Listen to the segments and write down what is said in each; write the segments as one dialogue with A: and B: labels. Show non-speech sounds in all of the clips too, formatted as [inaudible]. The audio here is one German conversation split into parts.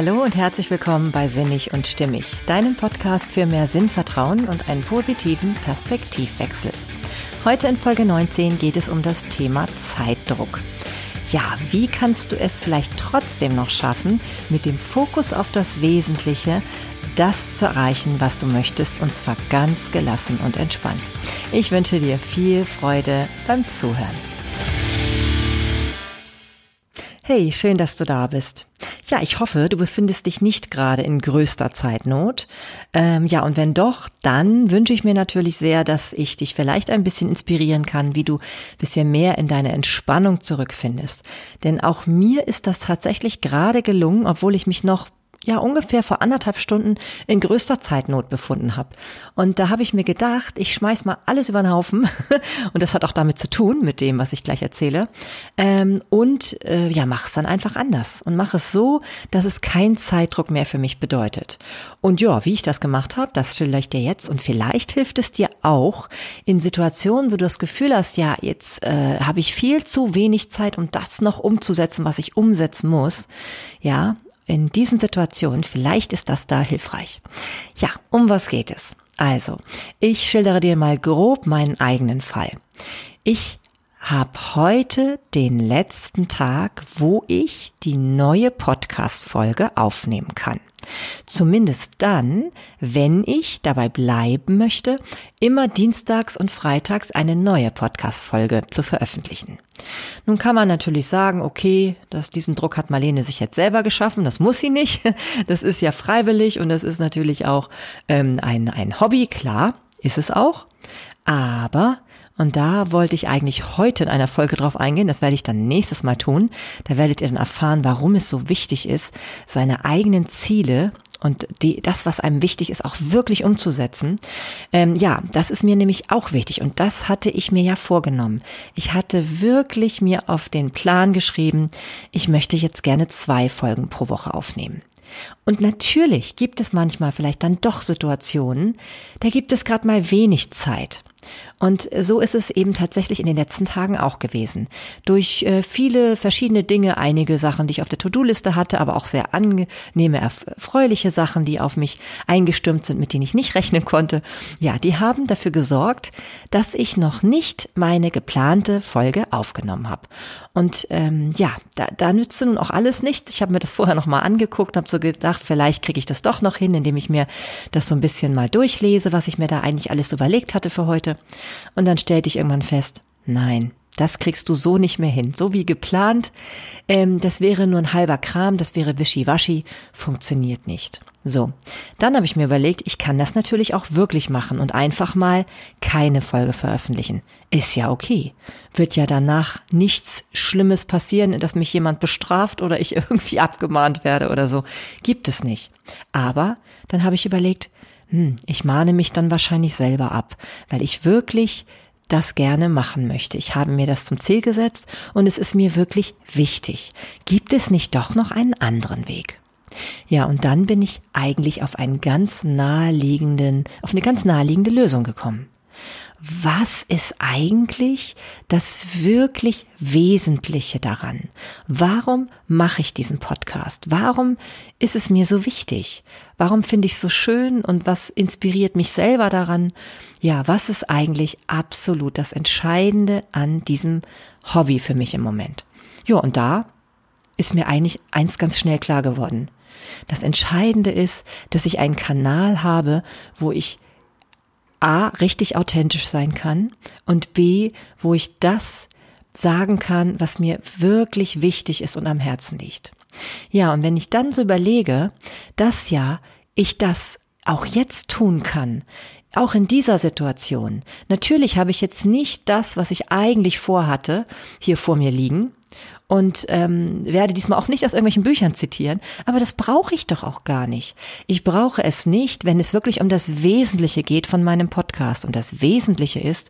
A: Hallo und herzlich willkommen bei Sinnig und Stimmig, deinem Podcast für mehr Sinnvertrauen und einen positiven Perspektivwechsel. Heute in Folge 19 geht es um das Thema Zeitdruck. Ja, wie kannst du es vielleicht trotzdem noch schaffen, mit dem Fokus auf das Wesentliche das zu erreichen, was du möchtest, und zwar ganz gelassen und entspannt. Ich wünsche dir viel Freude beim Zuhören. Hey, schön, dass du da bist. Ja, ich hoffe, du befindest dich nicht gerade in größter Zeitnot. Ähm, ja, und wenn doch, dann wünsche ich mir natürlich sehr, dass ich dich vielleicht ein bisschen inspirieren kann, wie du bisschen mehr in deine Entspannung zurückfindest. Denn auch mir ist das tatsächlich gerade gelungen, obwohl ich mich noch ja ungefähr vor anderthalb Stunden in größter Zeitnot befunden habe. Und da habe ich mir gedacht, ich schmeiß mal alles über den Haufen. [laughs] und das hat auch damit zu tun, mit dem, was ich gleich erzähle. Ähm, und äh, ja, mach es dann einfach anders. Und mach es so, dass es kein Zeitdruck mehr für mich bedeutet. Und ja, wie ich das gemacht habe, das schilder ich dir jetzt. Und vielleicht hilft es dir auch in Situationen, wo du das Gefühl hast, ja, jetzt äh, habe ich viel zu wenig Zeit, um das noch umzusetzen, was ich umsetzen muss. Ja, in diesen Situationen, vielleicht ist das da hilfreich. Ja, um was geht es? Also, ich schildere dir mal grob meinen eigenen Fall. Ich habe heute den letzten Tag, wo ich die neue Podcast-Folge aufnehmen kann. Zumindest dann, wenn ich dabei bleiben möchte, immer dienstags und freitags eine neue Podcast-Folge zu veröffentlichen. Nun kann man natürlich sagen, okay, dass diesen Druck hat Marlene sich jetzt selber geschaffen, das muss sie nicht. [laughs] Das ist ja freiwillig und das ist natürlich auch ähm, ein, ein Hobby, klar, ist es auch. Aber und da wollte ich eigentlich heute in einer Folge drauf eingehen. Das werde ich dann nächstes Mal tun. Da werdet ihr dann erfahren, warum es so wichtig ist, seine eigenen Ziele und die, das, was einem wichtig ist, auch wirklich umzusetzen. Ähm, ja, das ist mir nämlich auch wichtig und das hatte ich mir ja vorgenommen. Ich hatte wirklich mir auf den Plan geschrieben, ich möchte jetzt gerne zwei Folgen pro Woche aufnehmen. Und natürlich gibt es manchmal vielleicht dann doch Situationen, da gibt es gerade mal wenig Zeit. Und so ist es eben tatsächlich in den letzten Tagen auch gewesen. Durch äh, viele verschiedene Dinge, einige Sachen, die ich auf der To-Do-Liste hatte, aber auch sehr angenehme, erfreuliche Sachen, die auf mich eingestürmt sind, mit denen ich nicht [laughs] rechnen konnte. Ja, die haben dafür gesorgt, dass ich noch nicht meine geplante Folge aufgenommen habe. Und ähm, ja, da, da nützte nun auch alles nichts. Ich habe mir das vorher nochmal angeguckt, habe so gedacht, vielleicht kriege ich das doch noch hin, indem ich mir das so ein bisschen mal durchlese, was ich mir da eigentlich alles überlegt hatte für heute. Und dann stellte ich irgendwann fest, nein, das kriegst du so nicht mehr hin. So wie geplant, ähm, das wäre nur ein halber Kram, das wäre wischiwaschi, funktioniert nicht. So, dann habe ich mir überlegt, ich kann das natürlich auch wirklich machen und einfach mal keine Folge veröffentlichen. Ist ja okay. Wird ja danach nichts Schlimmes passieren, dass mich jemand bestraft oder ich [laughs] irgendwie abgemahnt werde oder so. Gibt es nicht. Aber dann habe ich überlegt, hm, ich mahne mich dann wahrscheinlich selber ab, weil ich wirklich das gerne machen möchte. Ich habe mir das zum Ziel gesetzt und es ist mir wirklich wichtig. Gibt es nicht doch noch einen anderen Weg? Ja, und dann bin ich eigentlich auf einen ganz naheliegenden, auf eine ganz naheliegende Lösung gekommen was ist eigentlich das wirklich Wesentliche daran? Warum mache ich diesen Podcast? Warum ist es mir so wichtig? Warum finde ich es so schön und was inspiriert mich selber daran? Ja, was ist eigentlich absolut das Entscheidende an diesem Hobby für mich im Moment? Ja, und da ist mir eigentlich eins ganz schnell klar geworden. Das Entscheidende ist, dass ich einen Kanal habe, wo ich A, richtig authentisch sein kann und B, wo ich das sagen kann, was mir wirklich wichtig ist und am Herzen liegt. Ja, und wenn ich dann so überlege, dass ja ich das auch jetzt tun kann, auch in dieser Situation. Natürlich habe ich jetzt nicht das, was ich eigentlich vorhatte, hier vor mir liegen und ähm, werde diesmal auch nicht aus irgendwelchen Büchern zitieren, aber das brauche ich doch auch gar nicht. Ich brauche es nicht, wenn es wirklich um das Wesentliche geht von meinem Podcast. Und das Wesentliche ist,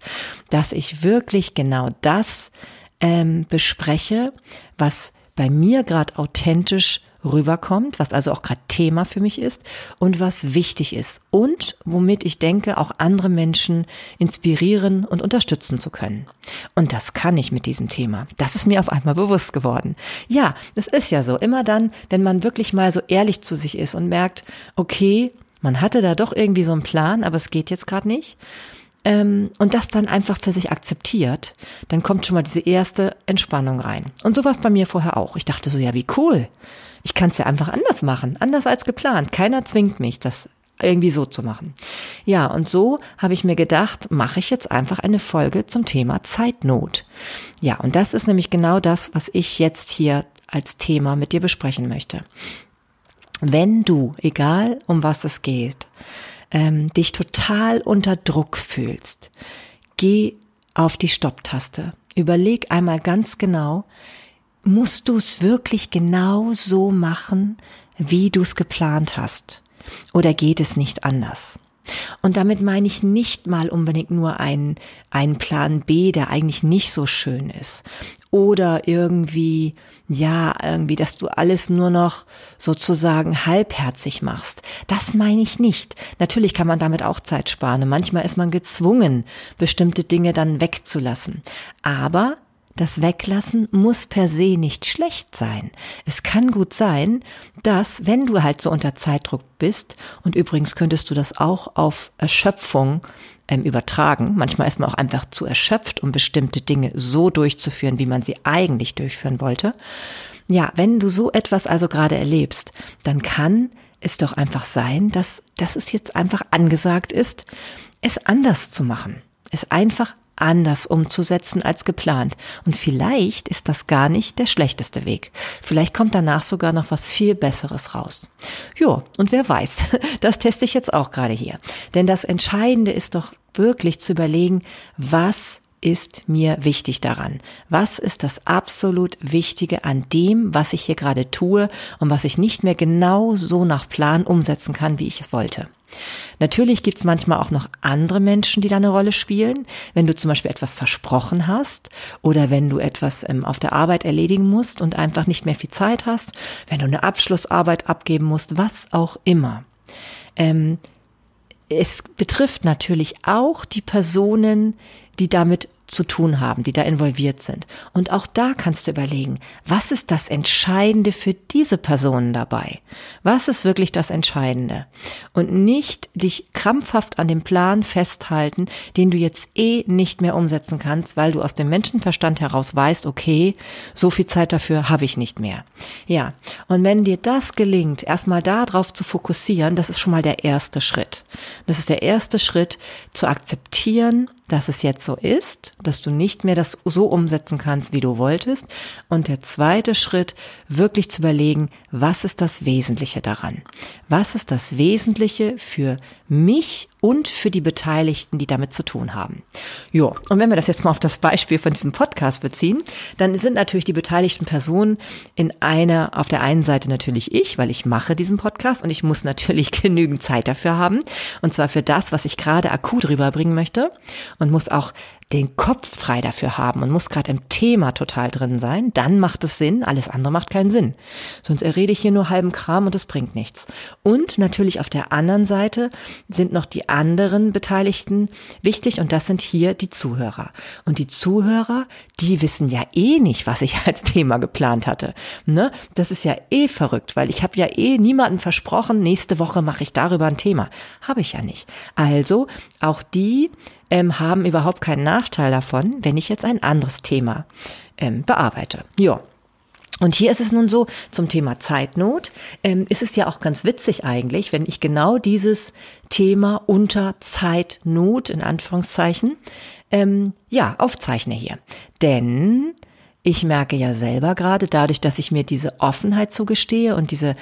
A: dass ich wirklich genau das ähm, bespreche, was bei mir gerade authentisch rüberkommt, was also auch gerade Thema für mich ist und was wichtig ist und womit ich denke, auch andere Menschen inspirieren und unterstützen zu können. Und das kann ich mit diesem Thema. Das ist mir auf einmal bewusst geworden. Ja, das ist ja so. Immer dann, wenn man wirklich mal so ehrlich zu sich ist und merkt, okay, man hatte da doch irgendwie so einen Plan, aber es geht jetzt gerade nicht. Ähm, und das dann einfach für sich akzeptiert, dann kommt schon mal diese erste Entspannung rein. Und so war es bei mir vorher auch. Ich dachte so, ja, wie cool. Ich kann es ja einfach anders machen, anders als geplant. Keiner zwingt mich, das irgendwie so zu machen. Ja, und so habe ich mir gedacht, mache ich jetzt einfach eine Folge zum Thema Zeitnot. Ja, und das ist nämlich genau das, was ich jetzt hier als Thema mit dir besprechen möchte. Wenn du, egal um was es geht, ähm, dich total unter Druck fühlst, geh auf die Stopptaste. Überleg einmal ganz genau, musst du es wirklich genau so machen, wie du es geplant hast? Oder geht es nicht anders? Und damit meine ich nicht mal unbedingt nur einen, einen Plan B, der eigentlich nicht so schön ist. Oder irgendwie, ja, irgendwie, dass du alles nur noch sozusagen halbherzig machst. Das meine ich nicht. Natürlich kann man damit auch Zeit sparen. Manchmal ist man gezwungen, bestimmte Dinge dann wegzulassen. Aber das Weglassen muss per se nicht schlecht sein. Es kann gut sein, dass, wenn du halt so unter Zeitdruck bist, und übrigens könntest du das auch auf Erschöpfung ähm, übertragen. Manchmal ist man auch einfach zu erschöpft, um bestimmte Dinge so durchzuführen, wie man sie eigentlich durchführen wollte. Ja, wenn du so etwas also gerade erlebst, dann kann es doch einfach sein, dass, dass es jetzt einfach angesagt ist, es anders zu machen. Es einfach anders umzusetzen als geplant. Und vielleicht ist das gar nicht der schlechteste Weg. Vielleicht kommt danach sogar noch was viel Besseres raus. Jo, und wer weiß, [laughs] das teste ich jetzt auch gerade hier. Denn das Entscheidende ist doch wirklich zu überlegen, was ist mir wichtig daran? Was ist das absolut Wichtige an dem, was ich hier gerade tue und was ich nicht mehr genau so nach Plan umsetzen kann, wie ich es wollte? Natürlich gibt's manchmal auch noch andere Menschen, die da eine Rolle spielen. Wenn du zum Beispiel etwas versprochen hast oder wenn du etwas ähm, auf der Arbeit erledigen musst und einfach nicht mehr viel Zeit hast, wenn du eine Abschlussarbeit abgeben musst, was auch immer. Ähm, es betrifft natürlich auch die Personen, die damit zu tun haben, die da involviert sind. Und auch da kannst du überlegen, was ist das Entscheidende für diese Personen dabei? Was ist wirklich das Entscheidende? Und nicht dich krampfhaft an dem Plan festhalten, den du jetzt eh nicht mehr umsetzen kannst, weil du aus dem Menschenverstand heraus weißt, okay, so viel Zeit dafür habe ich nicht mehr. Ja, und wenn dir das gelingt, erstmal darauf zu fokussieren, das ist schon mal der erste Schritt. Das ist der erste Schritt, zu akzeptieren, dass es jetzt so ist, dass du nicht mehr das so umsetzen kannst, wie du wolltest. Und der zweite Schritt, wirklich zu überlegen, was ist das Wesentliche daran? Was ist das Wesentliche für mich und für die Beteiligten, die damit zu tun haben? Jo, und wenn wir das jetzt mal auf das Beispiel von diesem Podcast beziehen, dann sind natürlich die beteiligten Personen in einer, auf der einen Seite natürlich ich, weil ich mache diesen Podcast und ich muss natürlich [laughs] genügend Zeit dafür haben. Und zwar für das, was ich gerade akut rüberbringen möchte und muss auch den Kopf frei dafür haben und muss gerade im Thema total drin sein, dann macht es Sinn, alles andere macht keinen Sinn. Sonst errede ich hier nur halben Kram und es bringt nichts. Und natürlich auf der anderen Seite sind noch die anderen Beteiligten wichtig und das sind hier die Zuhörer. Und die Zuhörer, die wissen ja eh nicht, was ich [laughs] als Thema geplant hatte. Ne? Das ist ja eh verrückt, weil ich habe ja eh niemanden versprochen, nächste Woche mache ich darüber ein Thema. Habe ich ja nicht. Also auch die ähm, haben überhaupt keinen Nachteil davon, wenn ich jetzt ein anderes Thema ähm, bearbeite. Ja. Und hier ist es nun so, zum Thema Zeitnot, ähm, ist es ja auch ganz witzig eigentlich, wenn ich genau dieses Thema unter Zeitnot, in Anführungszeichen, ähm, ja, aufzeichne hier. Denn ich merke ja selber gerade dadurch, dass ich mir diese Offenheit zugestehe und diese,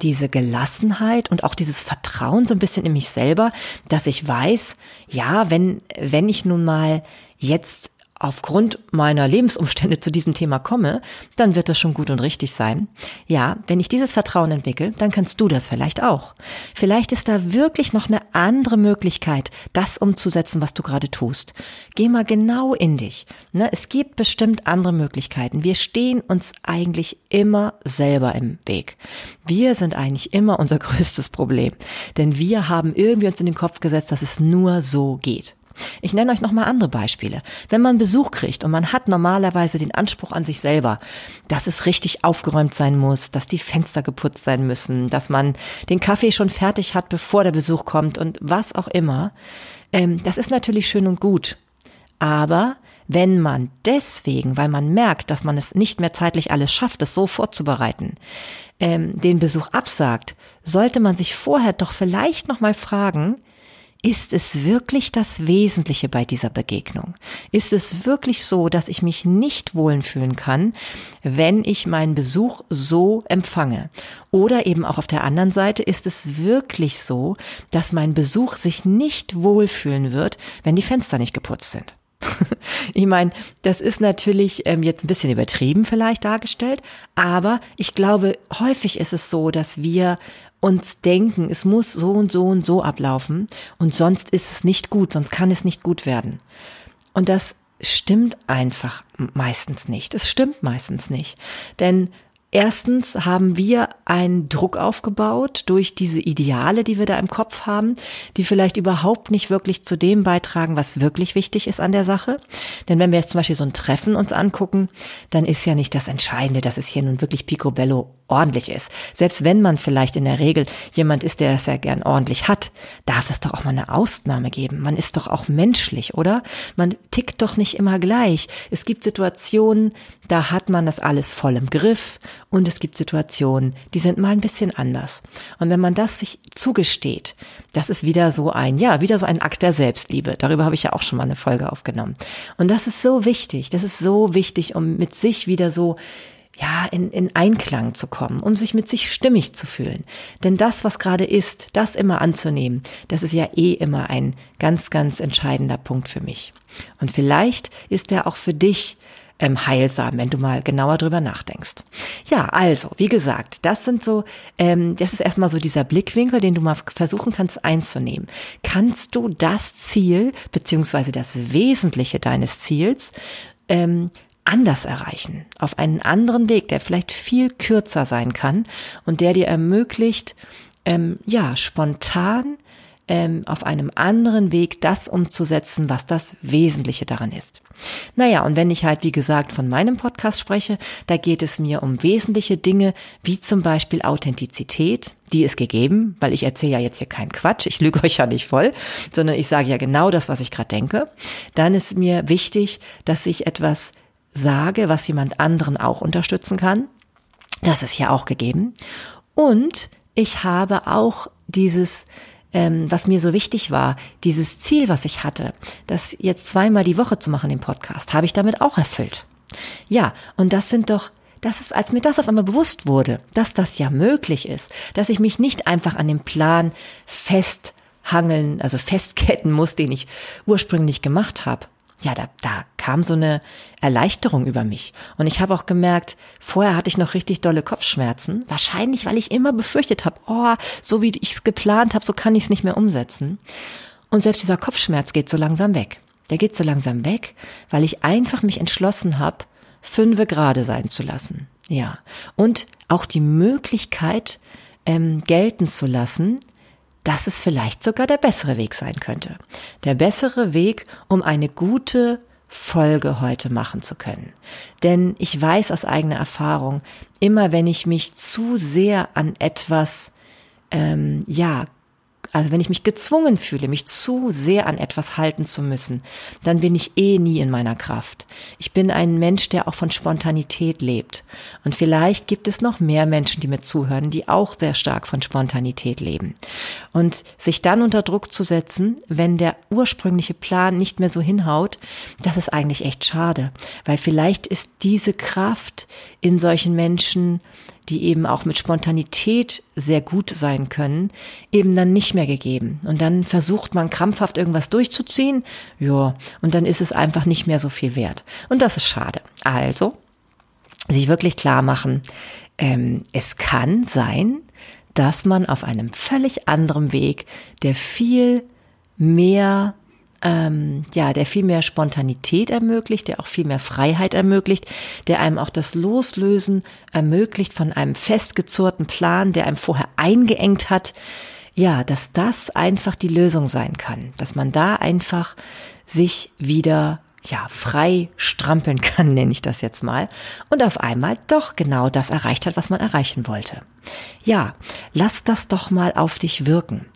A: diese Gelassenheit und auch dieses Vertrauen so ein bisschen in mich selber, dass ich weiß, ja, wenn, wenn ich nun mal jetzt aufgrund meiner Lebensumstände zu diesem Thema komme, dann wird das schon gut und richtig sein. Ja, wenn ich dieses Vertrauen entwickle, dann kannst du das vielleicht auch. Vielleicht ist da wirklich noch eine andere Möglichkeit, das umzusetzen, was du gerade tust. Geh mal genau in dich. Ne, es gibt bestimmt andere Möglichkeiten. Wir stehen uns eigentlich immer selber im Weg. Wir sind eigentlich immer unser [laughs] größtes Problem. Denn wir haben irgendwie uns in den Kopf gesetzt, dass es nur so geht. Ich nenne euch nochmal andere Beispiele. Wenn man Besuch kriegt und man hat normalerweise den Anspruch an sich selber, dass es richtig aufgeräumt sein muss, dass die Fenster geputzt sein müssen, dass man den Kaffee schon fertig hat, bevor der Besuch kommt und was auch immer, ähm, das ist natürlich schön und gut. Aber wenn man deswegen, weil man merkt, dass man es nicht mehr zeitlich alles schafft, es so vorzubereiten, ähm, den Besuch absagt, sollte man sich vorher doch vielleicht noch mal fragen, ist es wirklich das Wesentliche bei dieser Begegnung? Ist es wirklich so, dass ich mich nicht wohlen fühlen kann, wenn ich meinen Besuch so empfange? Oder eben auch auf der anderen Seite, ist es wirklich so, dass mein Besuch sich nicht wohlfühlen wird, wenn die Fenster nicht geputzt sind? [laughs] ich meine, das ist natürlich ähm, jetzt ein bisschen übertrieben vielleicht dargestellt, aber ich glaube, häufig ist es so, dass wir uns denken, es muss so und so und so ablaufen und sonst ist es nicht gut, sonst kann es nicht gut werden. Und das stimmt einfach meistens nicht. Es stimmt meistens nicht. Denn Erstens haben wir einen Druck aufgebaut durch diese Ideale, die wir da im Kopf haben, die vielleicht überhaupt nicht wirklich zu dem beitragen, was wirklich wichtig ist an der Sache. Denn wenn wir jetzt zum Beispiel so ein Treffen uns angucken, dann ist ja nicht das Entscheidende, dass es hier nun wirklich picobello ordentlich ist. Selbst wenn man vielleicht in der Regel jemand ist, der das ja gern ordentlich hat, darf es doch auch mal eine Ausnahme geben. Man ist doch auch menschlich, oder? Man tickt doch nicht immer gleich. Es gibt Situationen, da hat man das alles voll im Griff und es gibt Situationen, die sind mal ein bisschen anders. Und wenn man das sich zugesteht, das ist wieder so ein, ja, wieder so ein Akt der Selbstliebe. Darüber habe ich ja auch schon mal eine Folge aufgenommen. Und das ist so wichtig. Das ist so wichtig, um mit sich wieder so ja, in, in Einklang zu kommen, um sich mit sich stimmig zu fühlen. Denn das, was gerade ist, das immer anzunehmen, das ist ja eh immer ein ganz, ganz entscheidender Punkt für mich. Und vielleicht ist er auch für dich ähm, heilsam, wenn du mal genauer drüber nachdenkst. Ja, also, wie gesagt, das sind so, ähm, das ist erstmal so dieser Blickwinkel, den du mal versuchen kannst einzunehmen. Kannst du das Ziel, beziehungsweise das Wesentliche deines Ziels, ähm, anders erreichen, auf einen anderen Weg, der vielleicht viel kürzer sein kann und der dir ermöglicht, ähm, ja, spontan ähm, auf einem anderen Weg das umzusetzen, was das Wesentliche daran ist. Naja, und wenn ich halt, wie gesagt, von meinem Podcast spreche, da geht es mir um wesentliche Dinge, wie zum Beispiel Authentizität, die ist gegeben, weil ich erzähle ja jetzt hier keinen Quatsch, ich lüge [laughs] euch ja nicht voll, sondern ich sage ja genau das, was ich gerade denke. Dann ist mir wichtig, dass ich etwas sage, was jemand anderen auch unterstützen kann. Das ist ja auch gegeben. Und ich habe auch dieses ähm, was mir so wichtig war, dieses Ziel, was ich hatte, das jetzt zweimal die Woche zu machen im Podcast, habe ich damit auch erfüllt. Ja, und das sind doch das ist, als mir das auf einmal bewusst wurde, dass das ja möglich ist, dass ich mich nicht einfach an dem Plan festhangeln, also festketten muss, den ich ursprünglich gemacht habe, ja, da, da kam so eine Erleichterung über mich. Und ich habe auch gemerkt, vorher hatte ich noch richtig dolle Kopfschmerzen. Wahrscheinlich, weil ich immer befürchtet habe, oh, so wie ich es geplant habe, so kann ich es nicht mehr umsetzen. Und selbst dieser Kopfschmerz geht so langsam weg. Der geht so langsam weg, weil ich einfach mich entschlossen habe, fünfe gerade sein zu lassen. Ja. Und auch die Möglichkeit ähm, gelten zu lassen, dass es vielleicht sogar der bessere Weg sein könnte. Der bessere Weg, um eine gute Folge heute machen zu können. Denn ich weiß aus eigener Erfahrung, immer wenn ich mich zu sehr an etwas ähm, ja also wenn ich mich gezwungen fühle, mich zu sehr an etwas halten zu müssen, dann bin ich eh nie in meiner Kraft. Ich bin ein Mensch, der auch von Spontanität lebt. Und vielleicht gibt es noch mehr Menschen, die mir zuhören, die auch sehr stark von Spontanität leben. Und sich dann unter Druck zu setzen, wenn der ursprüngliche Plan nicht mehr so hinhaut, das ist eigentlich echt schade. Weil vielleicht ist diese Kraft in solchen Menschen die eben auch mit Spontanität sehr gut sein können, eben dann nicht mehr gegeben. Und dann versucht man krampfhaft irgendwas durchzuziehen, ja, und dann ist es einfach nicht mehr so viel wert. Und das ist schade. Also, sich wirklich klar machen, ähm, es kann sein, dass man auf einem völlig anderen Weg, der viel mehr ähm, ja, der viel mehr Spontanität ermöglicht, der auch viel mehr Freiheit ermöglicht, der einem auch das Loslösen ermöglicht von einem festgezurrten Plan, der einem vorher eingeengt hat. Ja, dass das einfach die Lösung sein kann, dass man da einfach sich wieder ja, frei strampeln kann, nenne ich das jetzt mal, und auf einmal doch genau das erreicht hat, was man erreichen wollte. Ja, lass das doch mal auf dich wirken.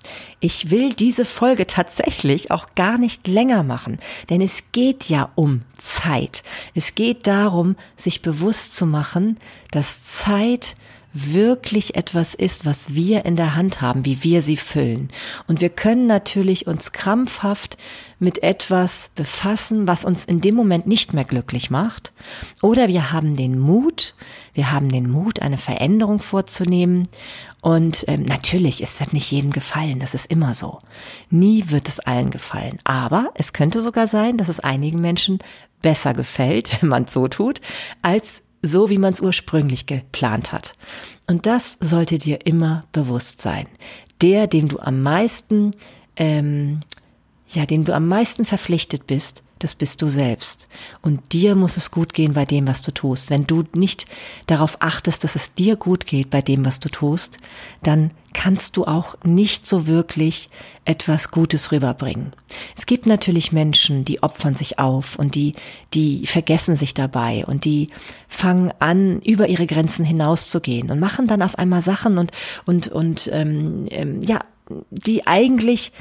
A: Ich will diese Folge tatsächlich auch gar nicht länger machen, denn es geht ja um Zeit. Es geht darum, sich bewusst zu machen, dass Zeit wirklich etwas ist, was wir in der Hand haben, wie wir sie füllen. Und wir können natürlich uns krampfhaft mit etwas befassen, was uns in dem Moment nicht mehr glücklich macht. Oder wir haben den Mut, wir haben den Mut, eine Veränderung vorzunehmen. Und ähm, natürlich, es wird nicht jedem gefallen, das ist immer so. Nie wird es allen gefallen. Aber es könnte sogar sein, dass es einigen Menschen besser gefällt, [laughs] wenn man es so tut, als so wie man es ursprünglich geplant hat. Und das sollte dir immer bewusst sein. Der, dem du am meisten, ähm, ja, dem du am meisten verpflichtet bist, das bist du selbst. Und dir muss es gut gehen bei dem, was du tust. Wenn du nicht darauf achtest, dass es dir gut geht bei dem, was du tust, dann kannst du auch nicht so wirklich etwas Gutes rüberbringen. Es gibt natürlich Menschen, die opfern sich auf und die, die vergessen sich dabei und die fangen an, über ihre Grenzen hinauszugehen und machen dann auf einmal Sachen und, und, und, ähm, ähm, ja, die eigentlich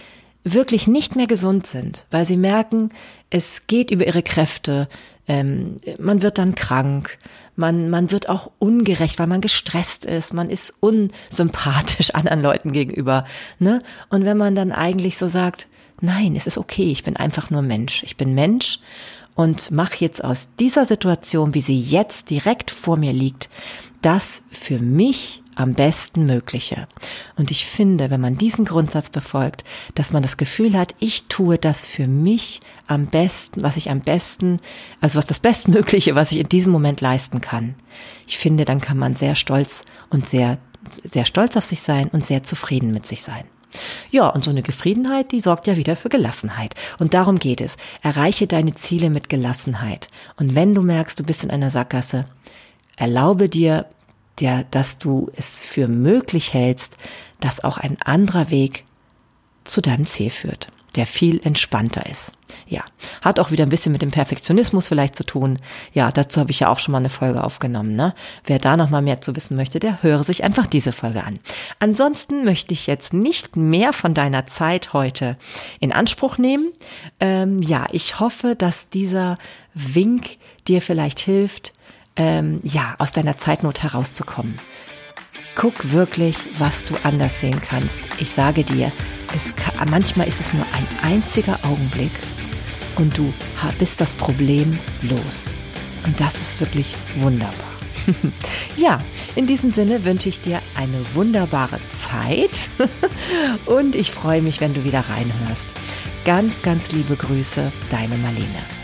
A: wirklich nicht mehr gesund sind, weil sie merken, es geht über ihre Kräfte, ähm, man wird dann krank, man, man wird auch ungerecht, weil man gestresst ist, man ist unsympathisch [laughs] anderen Leuten gegenüber. Ne? Und wenn man dann eigentlich so sagt, nein, es ist okay, ich bin einfach nur Mensch, ich bin Mensch und mach jetzt aus dieser Situation, wie sie jetzt direkt vor mir liegt, das für mich am besten Mögliche. Und ich finde, wenn man diesen Grundsatz befolgt, dass man das Gefühl hat, ich tue das für mich am besten, was ich am besten, also was das Bestmögliche, was ich in diesem Moment leisten kann. Ich finde, dann kann man sehr stolz und sehr, sehr stolz auf sich sein und sehr zufrieden mit sich sein. Ja, und so eine Gefriedenheit, die sorgt ja wieder für Gelassenheit. Und darum geht es. Erreiche deine Ziele mit Gelassenheit. Und wenn du merkst, du bist in einer Sackgasse, erlaube dir der, dass du es für möglich hältst, dass auch ein anderer Weg zu deinem Ziel führt, der viel entspannter ist. Ja, hat auch wieder ein bisschen mit dem Perfektionismus vielleicht zu tun. Ja, dazu habe ich ja auch schon mal eine Folge aufgenommen. Ne? Wer da noch mal mehr zu wissen möchte, der höre sich einfach diese Folge an. Ansonsten möchte ich jetzt nicht mehr von deiner Zeit heute in Anspruch nehmen. Ähm, ja, ich hoffe, dass dieser Wink dir vielleicht hilft, ähm, ja, aus deiner Zeitnot herauszukommen. Guck wirklich, was du anders sehen kannst. Ich sage dir, es kann, manchmal ist es nur ein einziger Augenblick und du bist das Problem los. Und das ist wirklich wunderbar. [laughs] ja, in diesem Sinne wünsche ich dir eine wunderbare Zeit [laughs] und ich freue mich, wenn du wieder reinhörst. Ganz, ganz liebe Grüße, deine Marlene.